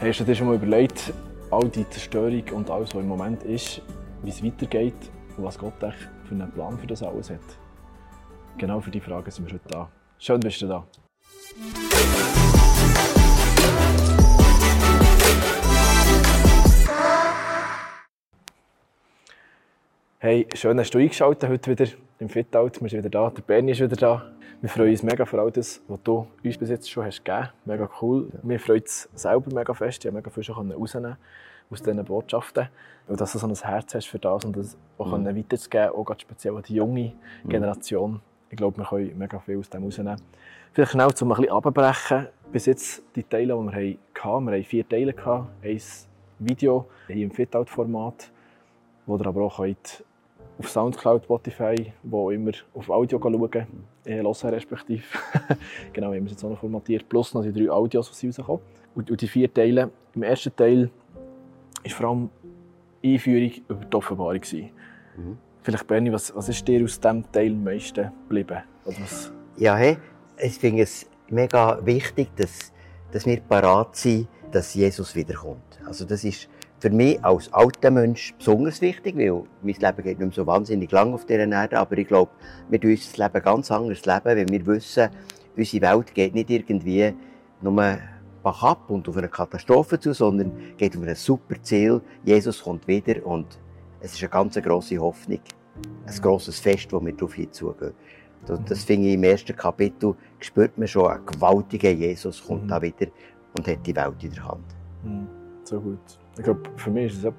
Hast du dir schon mal überlegt, all die Zerstörung und alles, was im Moment ist, wie es weitergeht und was Gott echt für einen Plan für das alles hat? Genau für die Frage sind wir heute da. Schön, bist du da. Hey, schön hast du eingeschaltet heute wieder im Fitout. Wir sind wieder da, der Bernie ist wieder da. Wir freuen uns mega für all das, was du uns bis jetzt schon hast gegeben hast. Mega cool. Ja. Wir freuen uns selber mega fest. Ich habe mega viel schon rausnehmen aus diesen Botschaften. Und dass du so ein Herz hast für das und das auch mhm. weiterzugeben, auch ganz speziell an die junge mhm. Generation. Ich glaube, wir können mega viel aus dem rausnehmen. Vielleicht schnell, um ein bisschen abbrechen. Bis jetzt die Teile, die wir hatten. Wir hatten vier Teile. Ein Video hier im Fitout-Format, wo ihr aber auch könnt auf Soundcloud, Spotify, wo immer auf Audio schauen, äh, hören respektive. genau, wir haben es jetzt auch noch formatiert. Plus noch die drei Audios, die rauskommen. Und, und die vier Teile. Im ersten Teil war vor allem Einführung über die Offenbarung. Mhm. Vielleicht, Bernie, was, was ist dir aus diesem Teil am meisten geblieben? Ja, hey, ich finde es mega wichtig, dass, dass wir parat sind, dass Jesus wiederkommt. Also das ist für mich als alter Mensch besonders wichtig, weil mein Leben geht nicht mehr so wahnsinnig lang auf dieser Erde, aber ich glaube, wir tun unser Leben ganz anders leben, weil wir wissen, unsere Welt geht nicht irgendwie nur bach ab und auf eine Katastrophe zu, sondern geht um ein super Ziel. Jesus kommt wieder und es ist eine ganz grosse Hoffnung. Ein grosses Fest, das wir darauf hinzugehen. Das finde ich im ersten Kapitel, spürt man schon, ein gewaltiger Jesus kommt mhm. da wieder und hat die Welt in der Hand. Mhm. So gut. Ich glaube, für mich ist es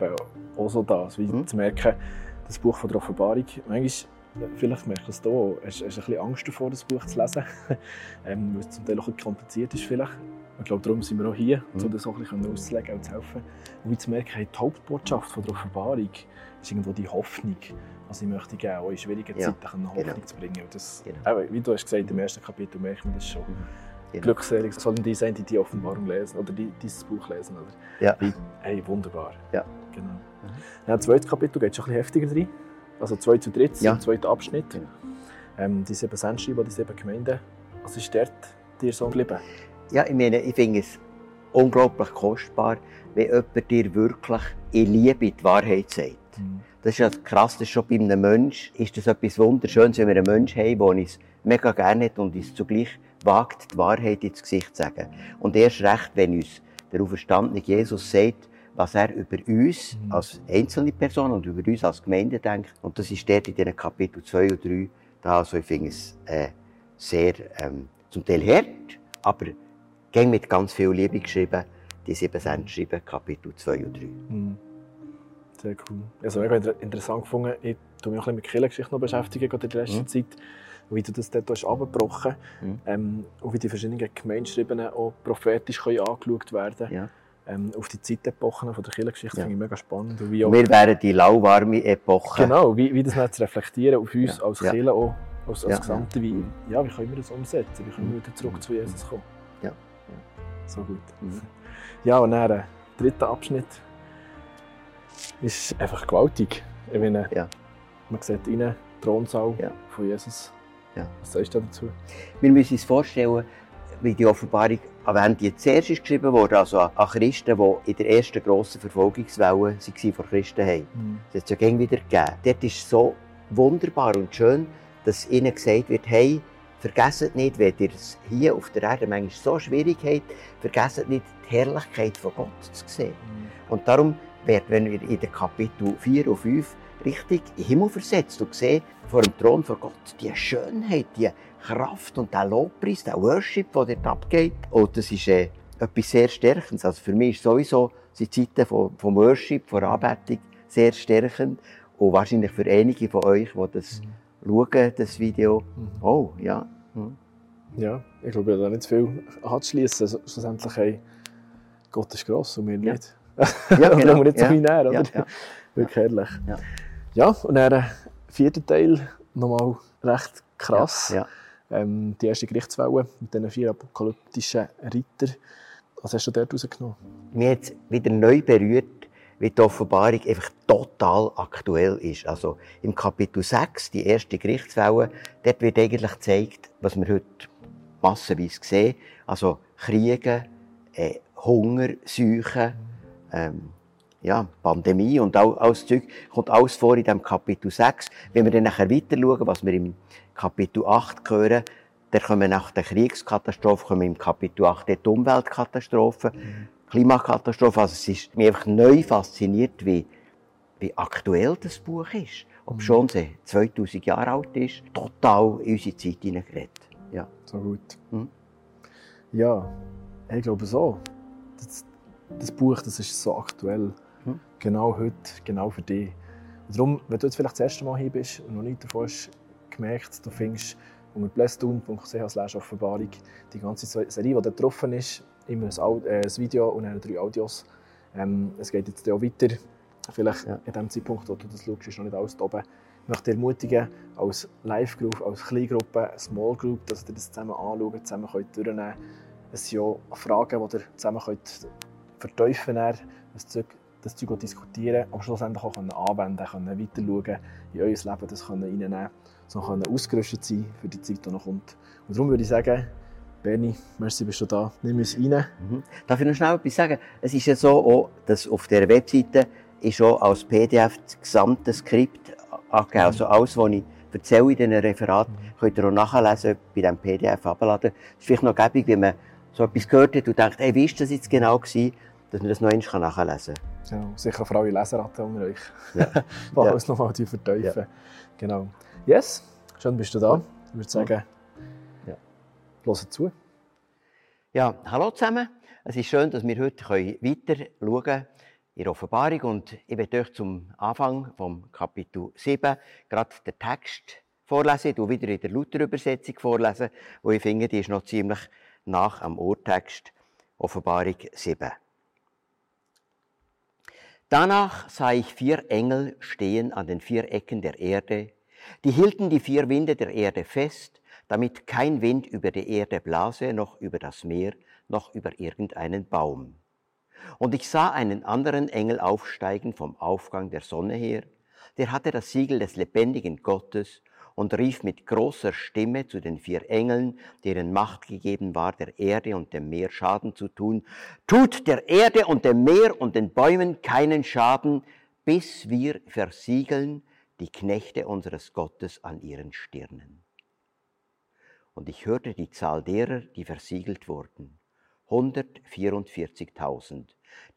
auch so das, wie mhm. zu merken, das Buch von der Offenbarung, manchmal, vielleicht merkst du es hier, hast, hast ein bisschen Angst davor, das Buch zu lesen, ähm, weil es zum Teil auch ein bisschen kompliziert ist vielleicht. Ich glaube, darum sind wir auch hier, mhm. um das auch ein bisschen auszulegen und zu helfen. Und wie zu merken, hey, die Hauptbotschaft von der Offenbarung ist irgendwo die Hoffnung. Also ich möchte gerne auch in schwierigen ja. Zeiten eine Hoffnung genau. zu bringen. Und das, genau. wie du hast gesagt, im ersten Kapitel merkt man das schon. Mhm. Genau. Glückselig sollen die sein, die die Offenbarung lesen oder die, dieses Buch lesen. Oder? Ja. Wie, hey, wunderbar. Ja. Genau. Mhm. Ja, das zweite Kapitel geht schon ein bisschen heftiger rein. Also zwei zu dritt, ja. im zweiten Abschnitt. Genau. Ähm, die sieben Sendschreiber, die sieben Gemeinden. Was ist dort dir so geblieben? Ja, ich meine, ich finde es unglaublich kostbar, wenn jemand dir wirklich in Liebe die Wahrheit sagt. Mhm. Das ist ja das ist schon bei einem Menschen ist das etwas Wunderschönes, wenn wir einen Menschen haben, der uns mega gerne hat und uns zugleich wagt, die Wahrheit ins Gesicht zu sagen. Und erst recht, wenn uns der auferstandene Jesus sagt, was er über uns als einzelne Person und über uns als Gemeinde denkt. Und das ist dort in den Kapitel 2 und 3 da. Also ich finde es äh, sehr ähm, zum Teil hart, aber ging mit ganz viel Liebe geschrieben. Die sieben Cent schreiben, Kapitel 2 und 3. Mhm. Sehr cool. Also mega interessant gefunden. Ich tue mich auch ein bisschen mit Kirchengeschichte noch beschäftigen in der letzten mhm. Zeit wie du das dort hast abgebrochen mhm. ähm, und wie die verschiedenen Gemeinschreiben auch prophetisch können angeschaut werden ja. ähm, auf die Zeitepochen von der Kirchengeschichte ja. finde ich mega spannend. Und wie auch, Wir wären die lauwarme Epoche. Genau, wie, wie das zu reflektieren auf uns ja. als ja. Kirche auch, als, als. Gesamte, wie, mhm. ja, wie können wir das umsetzen, wie können wir wieder zurück zu Jesus kommen. Ja. So gut. Mhm. Ja, und dann der dritte Abschnitt ist einfach gewaltig. Ich meine, ja. Man sieht rein, Thronsaal ja. von Jesus. Ja. Was sagst du dazu? Wir müssen uns vorstellen, wie die Offenbarung erwähnt, die zuerst ist geschrieben wurde, also an Christen, die in der ersten grossen Verfolgungswelle waren von Christen haben. Mhm. Das hat es ja wieder gegeben. Dort ist es so wunderbar und schön, dass ihnen gesagt wird, hey, vergesst nicht, wenn ihr es hier auf der Erde manchmal so schwierig habt, vergesst nicht, die Herrlichkeit von Gott zu sehen. Mhm. Und darum wird, wenn wir in den Kapitel 4 und 5 richtig in den Himmel versetzt und sehe vor dem Thron von Gott die Schönheit, die Kraft und der Lobpreis, der Worship, der dort abgeht. Und das ist äh, etwas sehr Stärkendes. Also für mich ist sowieso die Zeiten vom, vom Worship, von Anbetung sehr stärkend. Und wahrscheinlich für einige von euch, die das mhm. schauen, das Video, mhm. oh, ja. Mhm. Ja, ich glaube, da nicht zu viel anzuschließen. Schlussendlich, hey, Gott ist gross und wir ja. nicht. Ja, genau. wir nicht so ja. näher, oder? Wirklich herrlich. Ja. Ja, und dann der vierte Teil, nochmal recht krass. Ja, ja. Ähm, die erste Gerichtswelle mit diesen vier apokalyptischen Rittern. Was hast du dort rausgenommen? Mir hat wieder neu berührt, wie die Offenbarung einfach total aktuell ist. Also im Kapitel 6, die erste Gerichtswelle, dort wird eigentlich gezeigt, was wir heute massenweise sehen. Also Kriege, äh, Hunger, Seuchen, ähm, ja, Pandemie und all, alles Zeug, kommt alles vor in diesem Kapitel 6. Wenn wir dann nachher weiter schauen, was wir im Kapitel 8 hören, dann kommen nach der Kriegskatastrophe, kommen im Kapitel 8 die Umweltkatastrophe, mhm. Klimakatastrophe. Also es ist mir einfach neu fasziniert, wie, wie aktuell das Buch ist. Ob mhm. schon es 2000 Jahre alt ist, total in unsere Zeit hineingeredet. Ja. So gut. Mhm. Ja, ich glaube so. Das, das, Buch das ist so aktuell. Mhm. Genau heute, genau für dich. Und darum, wenn du jetzt vielleicht das erste Mal hier bist und noch nicht davon hast gemerkt, du findest unter blessedun.ch Offenbarung die ganze Serie, die da getroffen ist, immer ein, äh, ein Video und dann drei Audios. Ähm, es geht jetzt auch weiter. Vielleicht ja. in dem Zeitpunkt, wo du das schaust, ist noch nicht alles oben. Ich möchte dich ermutigen, als Live-Group, als Kleingruppe, Small Group, dass ihr das zusammen anschaut, zusammen könnt durchnehmen könnt. Es sind ja Fragen, die ihr zusammen könnt vertiefen könnt, das Zeug, das Zeug diskutieren, aber schlussendlich auch können anwenden können, weiter schauen, in euer Leben das können reinnehmen so können ausgerüstet sein für die Zeit, die noch kommt. Und darum würde ich sagen, Berni, merci, bist du da. Nimm uns rein. Mhm. Darf ich noch schnell etwas sagen? Es ist ja so, auch, dass auf der Webseite ist auch als PDF das gesamte Skript angegeben. Mhm. Also alles, was ich erzähle in diesen Referaten, mhm. könnt ihr auch nachlesen, bei diesem PDF abladen. Es ist vielleicht noch gäbig, wenn man so etwas gehört hat und denkt, hey, wie war das jetzt genau gewesen, dass man das noch einmal nachlesen kann. Genau, sicher für alle Leseratten unter euch. Ja. die ja. es nochmal vertiefen. Ja. Genau. Yes, schön bist du da. Ich würde sagen, ja. hören zu. Ja, hallo zusammen. Es ist schön, dass wir heute weiter schauen können in der Offenbarung. Und ich werde euch zum Anfang vom Kapitel 7 gerade den Text vorlesen. Ich wieder in der Luther-Übersetzung vorlesen, wo ich finde, die ist noch ziemlich nach am Urtext Offenbarung 7. Danach sah ich vier Engel stehen an den vier Ecken der Erde. Die hielten die vier Winde der Erde fest, damit kein Wind über die Erde blase, noch über das Meer, noch über irgendeinen Baum. Und ich sah einen anderen Engel aufsteigen vom Aufgang der Sonne her, der hatte das Siegel des lebendigen Gottes und rief mit großer Stimme zu den vier Engeln, deren Macht gegeben war, der Erde und dem Meer Schaden zu tun, tut der Erde und dem Meer und den Bäumen keinen Schaden, bis wir versiegeln die Knechte unseres Gottes an ihren Stirnen. Und ich hörte die Zahl derer, die versiegelt wurden. 144.000,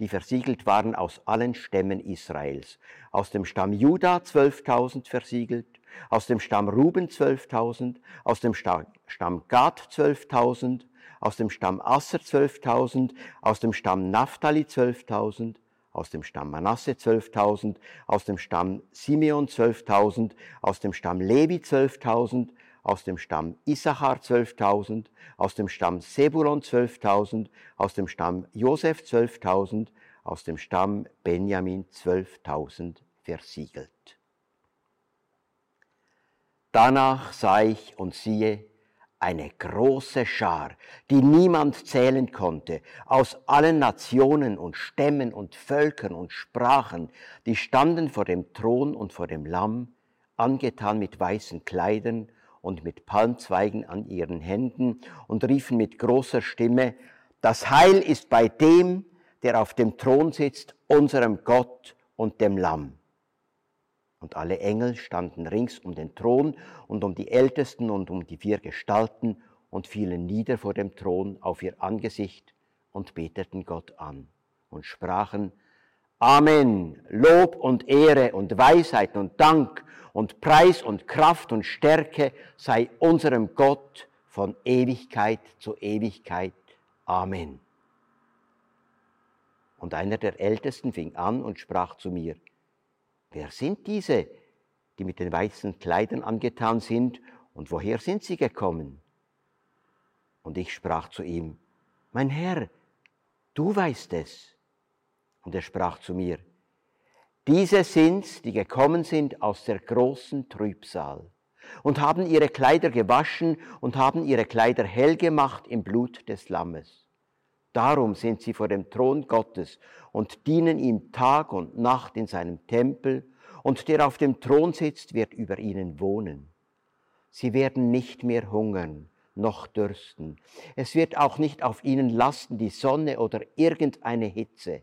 die versiegelt waren aus allen Stämmen Israels. Aus dem Stamm Juda 12.000 versiegelt, aus dem Stamm Ruben 12.000, aus dem Stamm Gad 12.000, aus dem Stamm Asser 12.000, aus dem Stamm Naphtali 12.000, aus dem Stamm Manasse 12.000, aus dem Stamm Simeon 12.000, aus dem Stamm Levi 12.000, aus dem Stamm Issachar 12.000, aus dem Stamm Sebulon 12.000, aus dem Stamm Josef 12.000, aus dem Stamm Benjamin 12.000 versiegelt. Danach sah ich und siehe eine große Schar, die niemand zählen konnte, aus allen Nationen und Stämmen und Völkern und Sprachen, die standen vor dem Thron und vor dem Lamm, angetan mit weißen Kleidern und mit Palmzweigen an ihren Händen und riefen mit großer Stimme, das Heil ist bei dem, der auf dem Thron sitzt, unserem Gott und dem Lamm. Und alle Engel standen rings um den Thron und um die Ältesten und um die vier Gestalten und fielen nieder vor dem Thron auf ihr Angesicht und beteten Gott an und sprachen, Amen, Lob und Ehre und Weisheit und Dank und Preis und Kraft und Stärke sei unserem Gott von Ewigkeit zu Ewigkeit. Amen. Und einer der Ältesten fing an und sprach zu mir, wer sind diese, die mit den weißen Kleidern angetan sind, und woher sind sie gekommen? Und ich sprach zu ihm, mein Herr, du weißt es. Und er sprach zu mir, diese sind's, die gekommen sind aus der großen Trübsal und haben ihre Kleider gewaschen und haben ihre Kleider hell gemacht im Blut des Lammes. Darum sind sie vor dem Thron Gottes und dienen ihm Tag und Nacht in seinem Tempel, und der auf dem Thron sitzt, wird über ihnen wohnen. Sie werden nicht mehr hungern, noch dürsten. Es wird auch nicht auf ihnen lasten die Sonne oder irgendeine Hitze,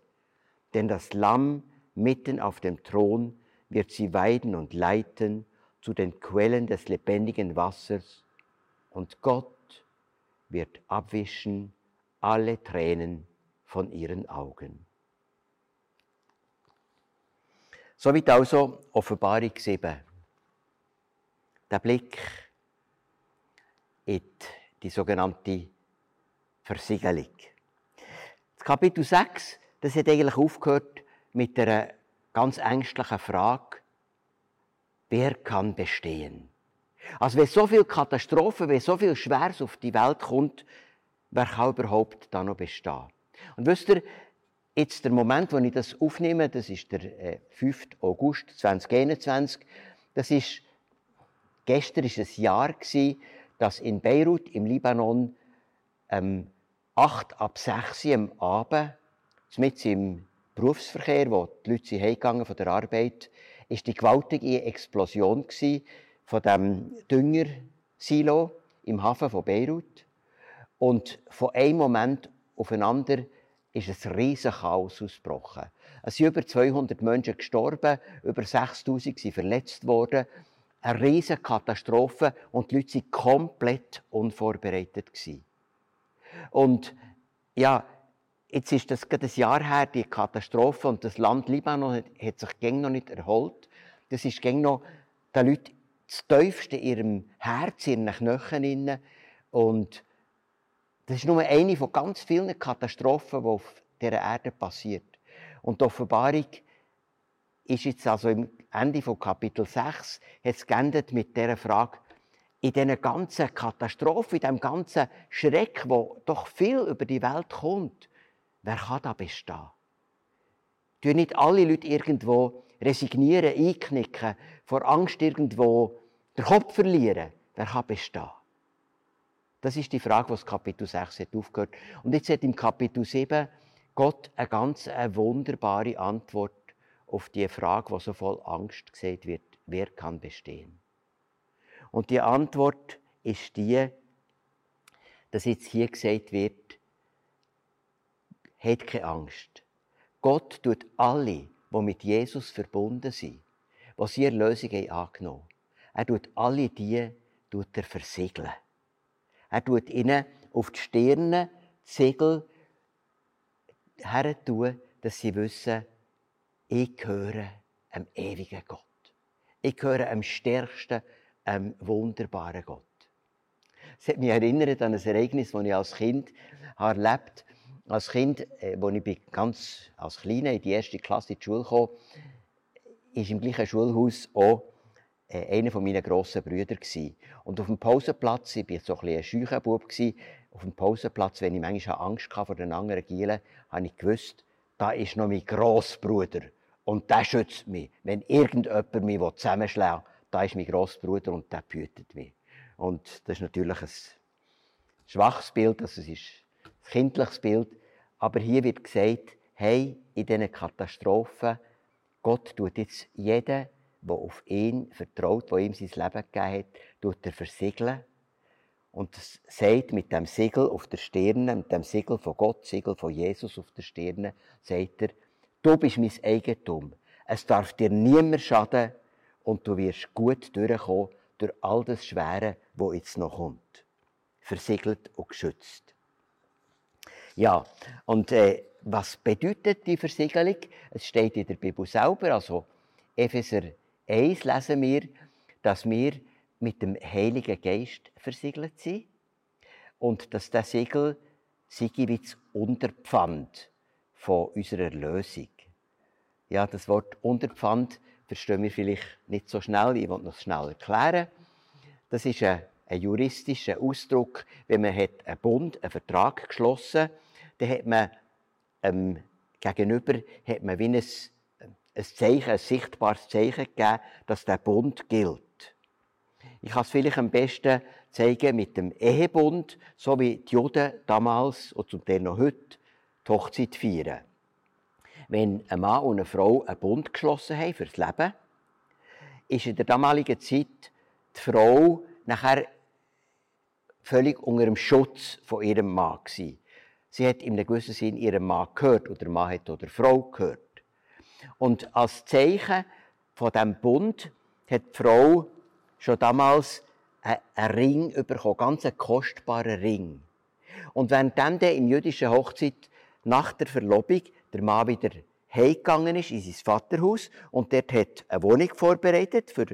denn das Lamm mitten auf dem Thron wird sie weiden und leiten zu den Quellen des lebendigen Wassers, und Gott wird abwischen alle Tränen von ihren Augen. Soweit also Offenbarung 7. Der Blick in die sogenannte Versiegelung. Das Kapitel 6, das hat eigentlich aufgehört mit einer ganz ängstlichen Frage, wer kann bestehen? Also wenn so viel Katastrophen, wenn so viel Schweres auf die Welt kommt, wer kann überhaupt da noch bestehen? Und wisst ihr, jetzt der Moment, wo ich das aufnehme, das ist der 5. Äh, August 2021, das ist, gestern ist ein Jahr gewesen, dass in Beirut im Libanon ähm, 8 ab 6 am Abend, mit im Berufsverkehr, wo die Leute heimgegangen von der Arbeit, ist die gewaltige Explosion von dem Düngersilo im Hafen von Beirut. Und von einem Moment auf den anderen ist ein riesiges Chaos ausgebrochen. Es sind über 200 Menschen gestorben, über 6000 sind verletzt worden. Eine riesige Katastrophe und die Leute waren komplett unvorbereitet. Und ja, jetzt ist das gerade ein Jahr her, die Katastrophe, und das Land Libanon hat, sich noch nicht erholt. Das ist gäng noch den Leuten das Tiefste in ihrem Herz, in ihren Knöcheln. Und das ist nur eine von ganz vielen Katastrophen, die auf dieser Erde passiert. Und die Offenbarung ist jetzt also im Ende von Kapitel 6 jetzt geendet mit dieser Frage, in diesen ganzen Katastrophen, in diesem ganzen Schreck, wo doch viel über die Welt kommt, wer kann da bestehen? Tun nicht alle Leute irgendwo resignieren, einknicken, vor Angst irgendwo den Kopf verlieren? Wer kann bestehen? Das ist die Frage, das Kapitel 6 hat aufgehört. Und jetzt hat im Kapitel 7 Gott eine ganz eine wunderbare Antwort auf die Frage, die so voll Angst gesagt wird. Wer kann bestehen? Und die Antwort ist die, dass jetzt hier gesagt wird, hat keine Angst. Gott tut alle, die mit Jesus verbunden sind, die sie Erlösung haben angenommen Er tut alle die, tut er versiegeln. Er tut ihnen auf die Stirne Segel her tun, dass sie wissen, ich gehöre einem ewigen Gott. Ich gehöre am stärksten, einem wunderbaren Gott. Es hat mich erinnert an ein Ereignis, das ich als Kind erlebt habe. Als Kind, äh, als ich ganz als Kleiner in die erste Klasse in die Schule kam, ist im gleichen Schulhaus auch äh, einer meiner grossen Brüder. Und auf dem Pausenplatz, ich war so ein, ein scheuer Bub, auf dem Pausenplatz, wenn ich manchmal Angst hatte vor den anderen Gielen, habe ich gewusst, da ist noch mein Grossbruder. Und der schützt mich. Wenn irgendjemand mich zusammenschlägt, da ist mein Grossbruder und der behütet mich. Und das ist natürlich ein schwaches Bild, also es ist ein kindliches Bild. Aber hier wird gesagt, hey, in diesen Katastrophen, Gott tut jetzt jeden der auf ihn vertraut, der ihm sein Leben gegeben hat, tut er versiegeln. Und sagt mit dem Siegel auf der Stirne, mit dem Siegel von Gott, Siegel von Jesus auf der Stirne, sagt er, du bist mein Eigentum. Es darf dir niemand schaden und du wirst gut durchkommen durch all das Schwere, wo jetzt noch kommt. Versiegelt und geschützt. Ja, und äh, was bedeutet die Versiegelung? Es steht in der Bibel selber, also Epheser 1 lesen wir, dass wir mit dem Heiligen Geist versiegelt sind und dass der Siegel sei wie das Unterpfand von unserer Erlösung. Ja, das Wort Unterpfand verstehen wir vielleicht nicht so schnell, ich will noch schnell erklären. Das ist ein, ein juristischer Ausdruck, wenn man hat einen Bund, einen Vertrag geschlossen, dann hat man ähm, gegenüber hat man wie ein ein Zeichen, ein sichtbares Zeichen gegeben, dass der Bund gilt. Ich kann es vielleicht am besten zeigen mit dem Ehebund, so wie die Juden damals und zum Teil noch heute die Hochzeit feiern. Wenn ein Mann und eine Frau einen Bund geschlossen haben fürs Leben, ist in der damaligen Zeit die Frau nachher völlig unter dem Schutz von ihrem Mann. Gewesen. Sie hat in einem gewissen Sinn ihrem Mann gehört oder der Mann hat oder Frau gehört. Und als Zeichen von diesem Bund hat die Frau schon damals einen Ring bekommen, ganz einen kostbaren Ring. Und während dann in jüdischen Hochzeit nach der Verlobung der Mann wieder heimgegangen ist in sein Vaterhaus und dort hat eine Wohnung vorbereitet, für,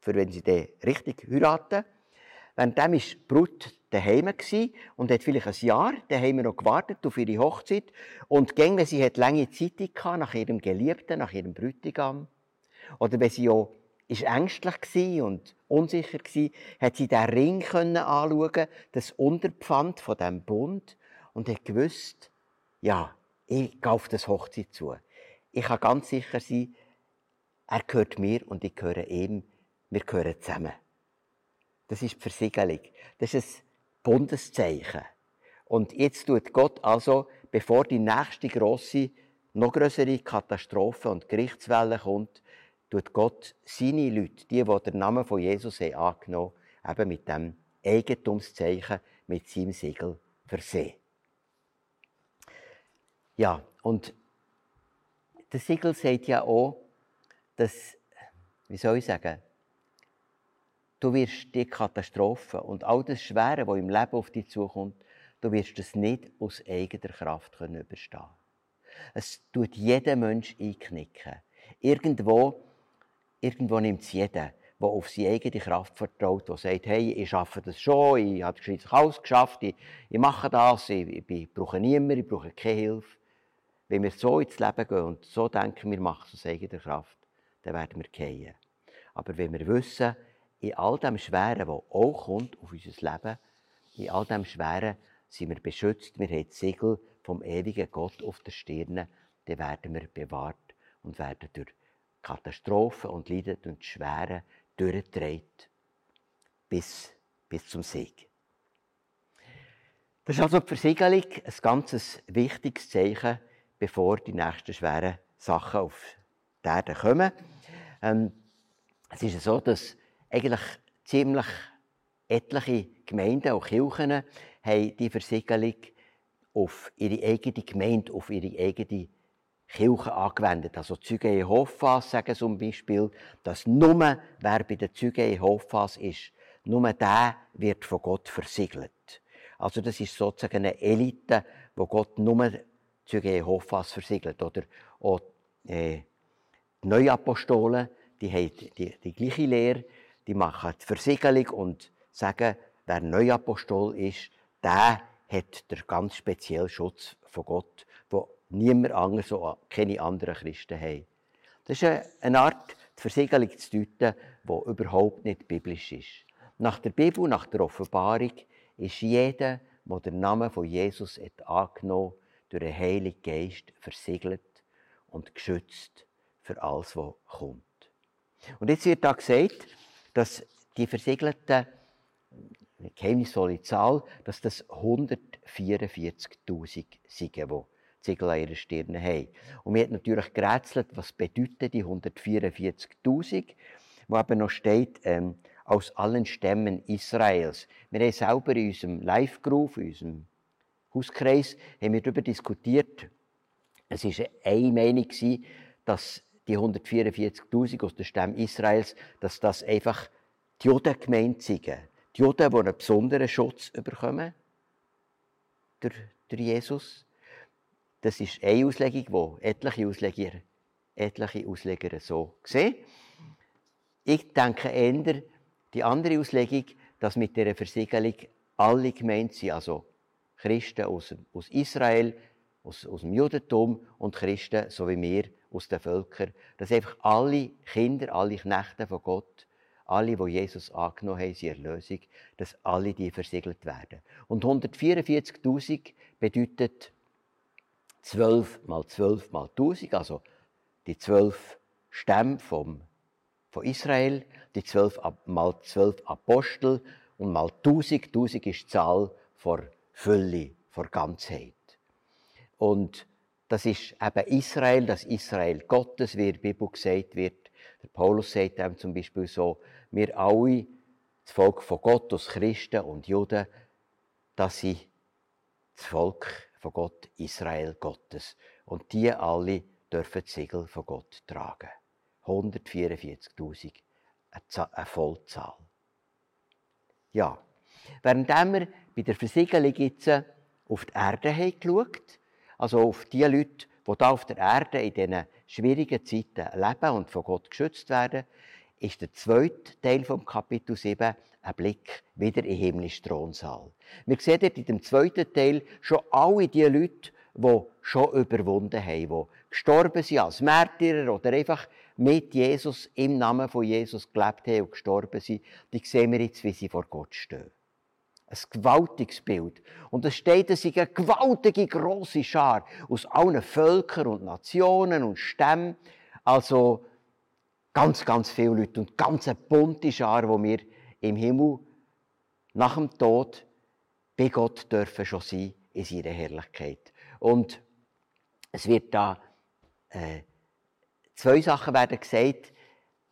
für wenn sie den richtig heiraten. Währenddem war die Brut daheim und hat vielleicht ein Jahr daheim noch gewartet auf ihre Hochzeit. Und gäng, wenn sie hat lange Zeit hatte, nach ihrem Geliebten, nach ihrem Bräutigam, oder wenn sie auch ist ängstlich und unsicher war, hat sie den Ring anschauen, das Unterpfand von dem Bund, und hat gewusst, ja, ich gehe auf das Hochzeit zu. Ich kann ganz sicher sein, er gehört mir und ich gehöre ihm. Wir gehören zusammen. Das ist die Versiegelung. Das ist Bundeszeichen. Und jetzt tut Gott also, bevor die nächste grosse, noch größere Katastrophe und Gerichtswelle kommt, tut Gott seine Leute, die, die den Namen von Jesus haben angenommen haben, eben mit dem Eigentumszeichen, mit seinem Siegel versehen. Ja, und das Siegel sagt ja auch, dass, wie soll ich sagen, du wirst die Katastrophe und all das Schwere, was im Leben auf dich zukommt, du wirst es nicht aus eigener Kraft können überstehen. Es tut jeder Mensch einknicken. Irgendwo, irgendwo nimmt es jeder, der auf seine eigene Kraft vertraut, der sagt, hey, ich schaffe das schon, ich habe alles geschafft, ich, ich mache das, ich, ich, ich brauche niemanden, ich brauche keine Hilfe. Wenn wir so ins Leben gehen und so denken, wir machen es aus eigener Kraft, dann werden wir gehen. Aber wenn wir wissen, in all dem Schweren, was auch kommt auf unser Leben, in all dem Schweren sind wir beschützt, wir haben das Siegel vom ewigen Gott auf der Stirn, dann werden wir bewahrt und werden durch Katastrophen und Leiden und Schweren durchgetragen bis, bis zum Sieg. Das ist also die Versiegelung ein ganz wichtiges Zeichen bevor die nächsten schweren Sachen auf die Erde kommen. Ähm, es ist so, dass eigentlich ziemlich etliche Gemeinden, auch Kirchen, haben die Versiegelung auf ihre eigene Gemeinde, auf ihre eigene Kirche angewendet. Also Züge Jehovas sagen zum Beispiel, dass nur wer bei den Züge Jehovas ist, nur der wird von Gott versiegelt. Also das ist sozusagen eine Elite, wo Gott nur Züge Jehovas versiegelt. Oder auch äh, die Neuapostolen, die haben die, die gleiche Lehre, die machen die Versiegelung und sagen, wer Neuapostol ist, der hat der ganz speziellen Schutz von Gott, wo niemand anderes, so keine anderen Christen haben. Das ist eine Art, die Versiegelung zu deuten, die überhaupt nicht biblisch ist. Nach der Bibel, nach der Offenbarung, ist jeder, der den Namen von Jesus hat angenommen durch den Heiligen Geist versiegelt und geschützt für alles, was kommt. Und jetzt wird da gesagt, dass die versiegelten, eine geheimnisvolle Zahl, dass das 144.000 sind, die Ziegel an ihrer Stirn haben. Und mir hat natürlich gerätselt, was bedeuten die 144.000, wo eben noch steht, ähm, aus allen Stämmen Israels. Wir haben selber in unserem Live-Groove, in unserem Hauskreis haben wir darüber diskutiert. Es war eine Meinung, dass die 144.000 aus der Stamm Israels, dass das einfach die Juden gemeint sind. Die Juden, die einen besonderen Schutz bekommen durch, durch Jesus. Das ist eine Auslegung, die etliche Ausleger, etliche Ausleger so sehen. Ich denke eher, die andere Auslegung, dass mit dieser Versiegelung alle gemeint sind, also Christen aus, aus Israel, aus, aus dem Judentum und Christen, so wie wir, aus den Völkern, dass einfach alle Kinder, alle Knechte von Gott, alle, die Jesus angenommen haben, sie Erlösung, dass alle die versiegelt werden. Und 144.000 bedeutet 12 mal 12 mal 1000, also die 12 Stämme vom, von Israel, die 12 mal 12 Apostel und mal 1000. 1000 ist die Zahl vor Fülle, vor Ganzheit. Und das ist eben Israel, das Israel Gottes, wie in der Bibel gesagt wird. Der Paulus sagt einem zum Beispiel so, wir alle, das Volk von Gott, aus Christen und Juden, dass sie das Volk von Gott, Israel Gottes. Und die alle dürfen das Siegel von Gott tragen. 144.000, eine Vollzahl. Ja, während wir bei der Versiegelung jetzt auf die Erde haben also auf die Leute, die hier auf der Erde in diesen schwierigen Zeiten leben und von Gott geschützt werden, ist der zweite Teil vom Kapitel 7 ein Blick wieder in den himmlischen Thronsaal. Wir sehen dort in dem zweiten Teil schon alle die Leute, die schon überwunden haben, die gestorben sind als Märtyrer oder einfach mit Jesus, im Namen von Jesus gelebt haben und gestorben sind, die sehen wir jetzt, wie sie vor Gott stehen. Ein gewaltiges Bild. Und es steht, es ist eine gewaltige, grosse Schar aus allen Völkern und Nationen und Stämmen. Also ganz, ganz viele Leute und ganz eine bunte Schar, die wir im Himmel nach dem Tod bei Gott dürfen schon sein in seiner Herrlichkeit. Und es wird da äh, zwei Sachen werden gesagt.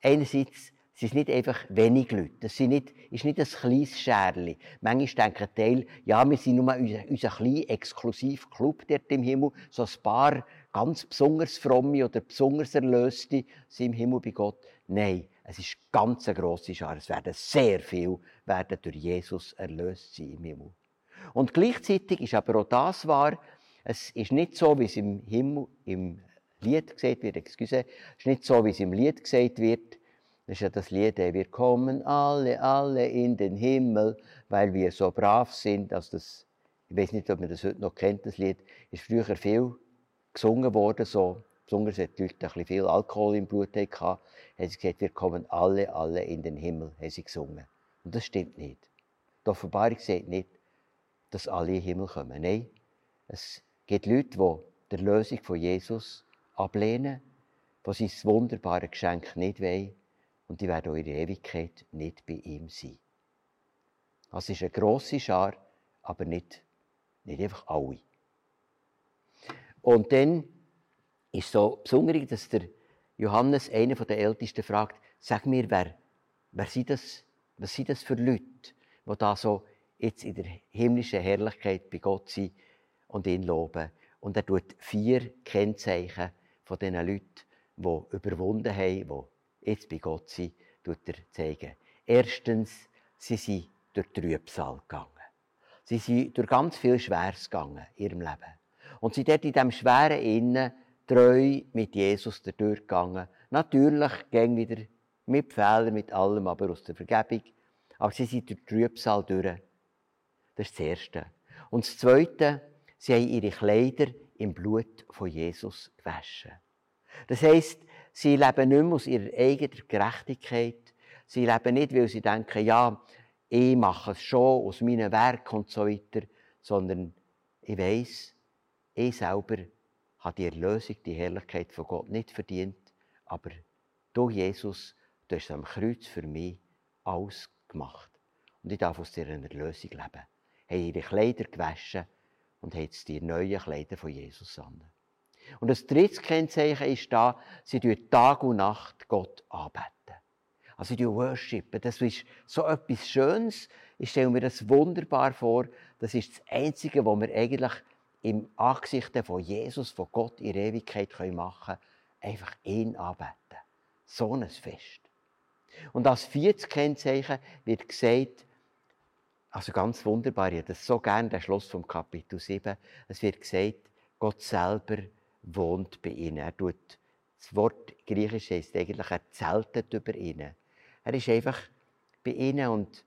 Einerseits es nicht einfach wenig Leute. Das sind nicht, ist nicht ein kleines Scherli. Manchmal denken Teil, ja, wir sind nur unser, unser kleiner exklusiv Club dort im Himmel. So ein paar ganz besonders fromme oder besonders Erlöste sind im Himmel bei Gott. Nein, es ist ganz eine grosse Schar. Es werden sehr viel werden durch Jesus erlöst sein im Himmel. Und gleichzeitig ist aber auch das wahr, es ist nicht so, wie es im Himmel, im Lied gesagt wird, excuse, es ist nicht so, wie es im Lied gesagt wird, das ist ja das Lied, wir kommen alle, alle in den Himmel, weil wir so brav sind. Also das, ich weiß nicht, ob man das heute noch kennt, das Lied. Ist früher viel gesungen worden, so. Besonders wenn die Leute ein bisschen viel Alkohol im Blut hatten, haben sie gesagt, wir kommen alle, alle in den Himmel, haben sie gesungen. Und das stimmt nicht. Die Offenbarung sagt nicht, dass alle in den Himmel kommen. Nein, es gibt Leute, die der Lösung von Jesus ablehnen, die sein wunderbares Geschenk nicht wollen und die werden auch in der Ewigkeit nicht bei ihm sein. Das ist eine grosse Schar, aber nicht, nicht einfach alle. Und dann ist so besonders, dass der Johannes, einer der Ältesten, fragt, sag mir, wer, wer sind das, was sind das für Leute, die da so jetzt in der himmlischen Herrlichkeit bei Gott sind und ihn loben. Und er tut vier Kennzeichen von diesen Leuten, die überwunden haben, die jetzt bei Gott sind, tut er zeigen. Erstens, sie sind durch Trübsal gegangen. Sie sind durch ganz viel Schweres gegangen in ihrem Leben. Und sie dort in diesem schweren Innen treu mit Jesus durchgegangen. Natürlich gehen wieder mit Fehlern, mit allem, aber aus der Vergebung. Aber sie sind durch Trübsal durch. Das ist das Erste. Und das Zweite, sie haben ihre Kleider im Blut von Jesus gewaschen. Das heisst, Sie leben nicht mehr aus ihrer eigenen Gerechtigkeit. Sie leben nicht, weil sie denken, ja, ich mache es schon aus meinem Werk und so weiter, sondern ich weiß, ich selber habe die Erlösung, die Herrlichkeit von Gott nicht verdient, aber du, Jesus, du hast am Kreuz für mich alles gemacht. Und ich darf aus dieser Erlösung leben. Habe ihre Kleider gewaschen und habe jetzt die neuen Kleider von Jesus an. Und das dritte Kennzeichen ist da, sie tun Tag und Nacht Gott anbeten. Also die worshipen. Das ist so etwas Schönes. Ich stelle mir das wunderbar vor. Das ist das Einzige, was wir eigentlich im Angesicht von Jesus, von Gott in Ewigkeit machen können. Einfach ihn anbeten. So ein Fest. Und als viertes Kennzeichen wird gesagt, also ganz wunderbar, ich das so gerne, der Schluss vom Kapitel 7, es wird gesagt, Gott selber wohnt bei ihnen. Er tut, das Wort Griechisch heißt eigentlich, er zeltet über ihnen. Er ist einfach bei ihnen und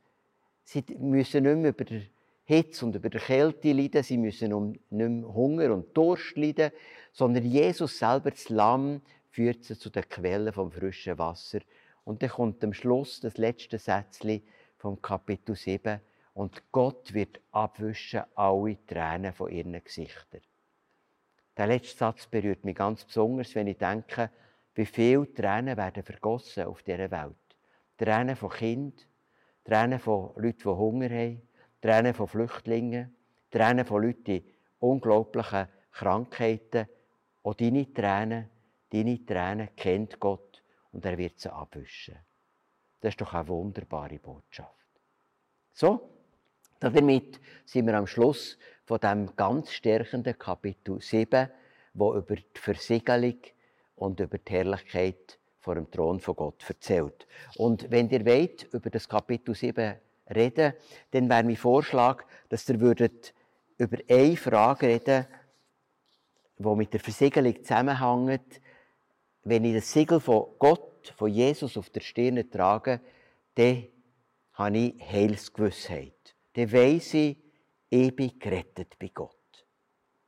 sie müssen nicht mehr über die Hitze und über die Kälte leiden, sie müssen nicht mehr Hunger und Durst leiden, sondern Jesus selber, das Lamm, führt sie zu den Quellen vom frischen Wasser. Und dann kommt am Schluss das letzte Sätzchen vom Kapitel 7 und Gott wird abwischen alle Tränen von ihren Gesichtern. Der letzte Satz berührt mich ganz besonders, wenn ich denke, wie viele Tränen werden vergossen auf dieser Welt. Tränen von Kind, Tränen von Leuten, die Hunger haben, Tränen von Flüchtlingen, Tränen von Leuten die unglaublichen Krankheiten. Auch deine Tränen, deine Tränen kennt Gott und er wird sie abwischen. Das ist doch eine wunderbare Botschaft. So, Damit sind wir am Schluss von dem ganz stärkenden Kapitel 7, wo über die Versiegelung und über die Herrlichkeit vor dem Thron von Gott erzählt. Und wenn ihr wollt, über das Kapitel 7 reden, dann wäre mein Vorschlag, dass ihr würdet über eine Frage reden, die mit der Versiegelung zusammenhängt. Wenn ich das Siegel von Gott, von Jesus auf der Stirn trage, dann habe ich Heilsgewissheit. Dann weiss ich, ich bin gerettet bei Gott.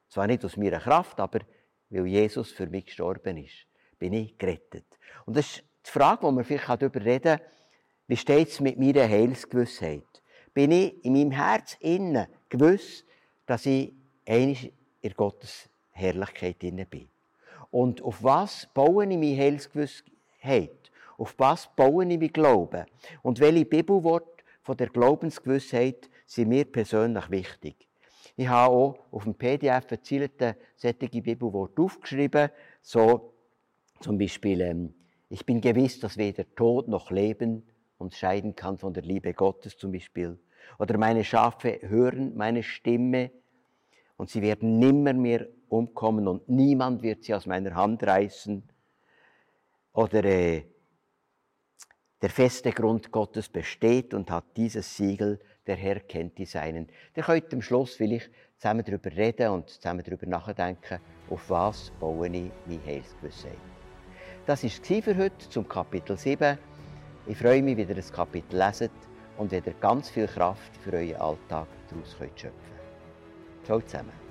Zwar nicht aus meiner Kraft, aber weil Jesus für mich gestorben ist, bin ich gerettet. Und das ist die Frage, die man vielleicht darüber reden kann, wie steht es mit meiner Heilsgewissheit? Bin ich in meinem Herz innen gewiss, dass ich einig in Gottes Herrlichkeit inne bin? Und auf was baue ich meine Heilsgewissheit? Auf was baue ich mein Glauben? Und welche Bibelworte von der Glaubensgewissheit sind mir persönlich wichtig? Ich habe auch auf dem PDF erzielte solche Bibelworte aufgeschrieben, so zum Beispiel, ähm, ich bin gewiss, dass weder Tod noch Leben uns scheiden kann von der Liebe Gottes zum Beispiel. Oder meine Schafe hören meine Stimme und sie werden nimmer mehr umkommen und niemand wird sie aus meiner Hand reißen. Oder äh, der feste Grund Gottes besteht und hat dieses Siegel, der Herr kennt die Seinen. Der könnt am Schluss vielleicht zusammen darüber reden und zusammen darüber nachdenken, auf was baue ich mein Heilsgewissheit. Das war es für heute zum Kapitel 7. Ich freue mich, wenn ihr das Kapitel leset und wieder ganz viel Kraft für euren Alltag daraus schöpfen könnt. Ciao zusammen.